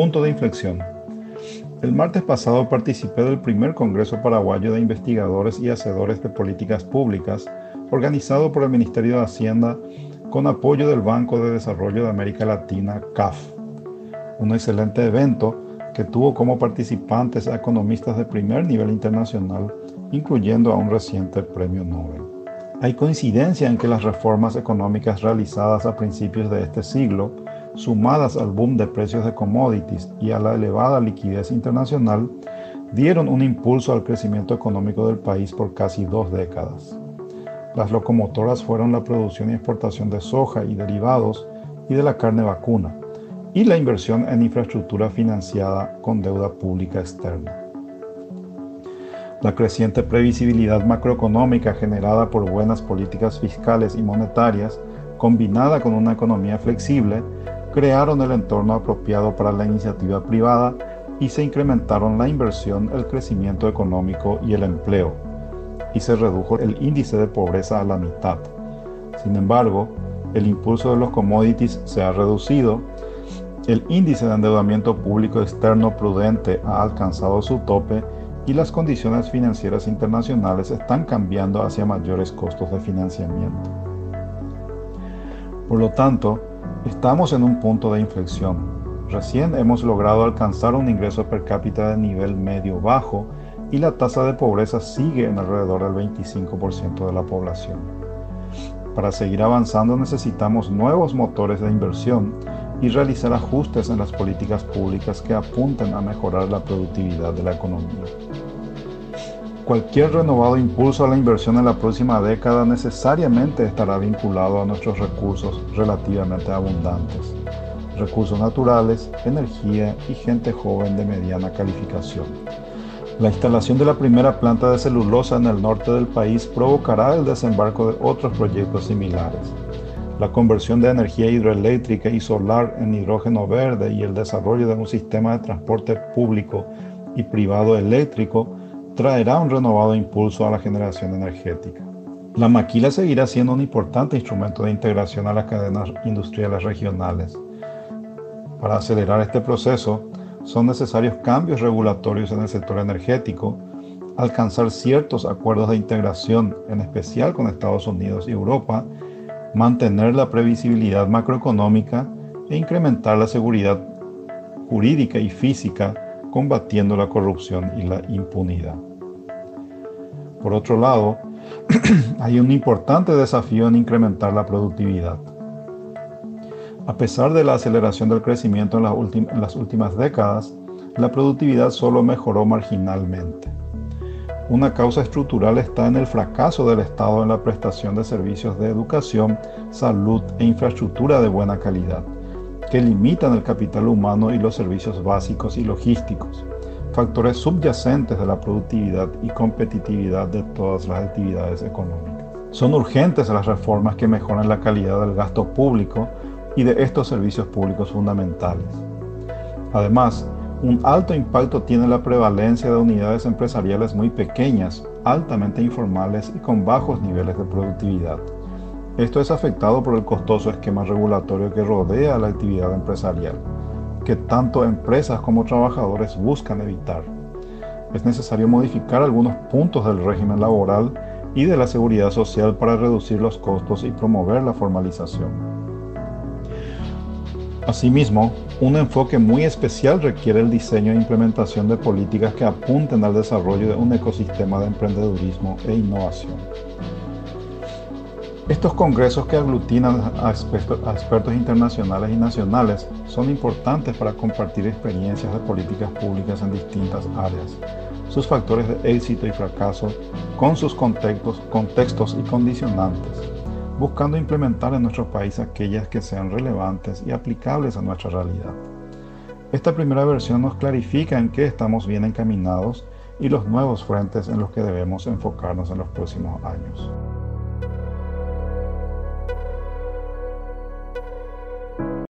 punto de inflexión. El martes pasado participé del primer Congreso Paraguayo de Investigadores y Hacedores de Políticas Públicas, organizado por el Ministerio de Hacienda con apoyo del Banco de Desarrollo de América Latina, CAF. Un excelente evento que tuvo como participantes a economistas de primer nivel internacional, incluyendo a un reciente premio Nobel. Hay coincidencia en que las reformas económicas realizadas a principios de este siglo sumadas al boom de precios de commodities y a la elevada liquidez internacional, dieron un impulso al crecimiento económico del país por casi dos décadas. Las locomotoras fueron la producción y exportación de soja y derivados y de la carne vacuna, y la inversión en infraestructura financiada con deuda pública externa. La creciente previsibilidad macroeconómica generada por buenas políticas fiscales y monetarias, combinada con una economía flexible, crearon el entorno apropiado para la iniciativa privada y se incrementaron la inversión, el crecimiento económico y el empleo, y se redujo el índice de pobreza a la mitad. Sin embargo, el impulso de los commodities se ha reducido, el índice de endeudamiento público externo prudente ha alcanzado su tope y las condiciones financieras internacionales están cambiando hacia mayores costos de financiamiento. Por lo tanto, Estamos en un punto de inflexión. Recién hemos logrado alcanzar un ingreso per cápita de nivel medio-bajo y la tasa de pobreza sigue en alrededor del 25% de la población. Para seguir avanzando necesitamos nuevos motores de inversión y realizar ajustes en las políticas públicas que apunten a mejorar la productividad de la economía. Cualquier renovado impulso a la inversión en la próxima década necesariamente estará vinculado a nuestros recursos relativamente abundantes, recursos naturales, energía y gente joven de mediana calificación. La instalación de la primera planta de celulosa en el norte del país provocará el desembarco de otros proyectos similares. La conversión de energía hidroeléctrica y solar en hidrógeno verde y el desarrollo de un sistema de transporte público y privado eléctrico traerá un renovado impulso a la generación energética. La maquila seguirá siendo un importante instrumento de integración a las cadenas industriales regionales. Para acelerar este proceso, son necesarios cambios regulatorios en el sector energético, alcanzar ciertos acuerdos de integración, en especial con Estados Unidos y Europa, mantener la previsibilidad macroeconómica e incrementar la seguridad jurídica y física combatiendo la corrupción y la impunidad. Por otro lado, hay un importante desafío en incrementar la productividad. A pesar de la aceleración del crecimiento en las, últimas décadas, la productividad solo mejoró marginalmente. Una causa estructural está en el fracaso del Estado en la prestación de servicios de educación, salud e infraestructura de buena calidad que limitan el capital humano y los servicios básicos y logísticos, factores subyacentes de la productividad y competitividad de todas las actividades económicas. Son urgentes las reformas que mejoran la calidad del gasto público y de estos servicios públicos fundamentales. Además, un alto impacto tiene la prevalencia de unidades empresariales muy pequeñas, altamente informales y con bajos niveles de productividad. Esto es afectado por el costoso esquema regulatorio que rodea la actividad empresarial, que tanto empresas como trabajadores buscan evitar. Es necesario modificar algunos puntos del régimen laboral y de la seguridad social para reducir los costos y promover la formalización. Asimismo, un enfoque muy especial requiere el diseño e implementación de políticas que apunten al desarrollo de un ecosistema de emprendedurismo e innovación. Estos congresos que aglutinan a expertos, internacionales y nacionales son importantes para compartir experiencias de políticas públicas en distintas áreas, sus factores de éxito y fracaso con sus contextos, contextos y condicionantes, buscando implementar en nuestro país aquellas que sean relevantes y aplicables a nuestra realidad. Esta primera versión nos clarifica en qué estamos bien encaminados y los nuevos frentes en los que debemos enfocarnos en los próximos años.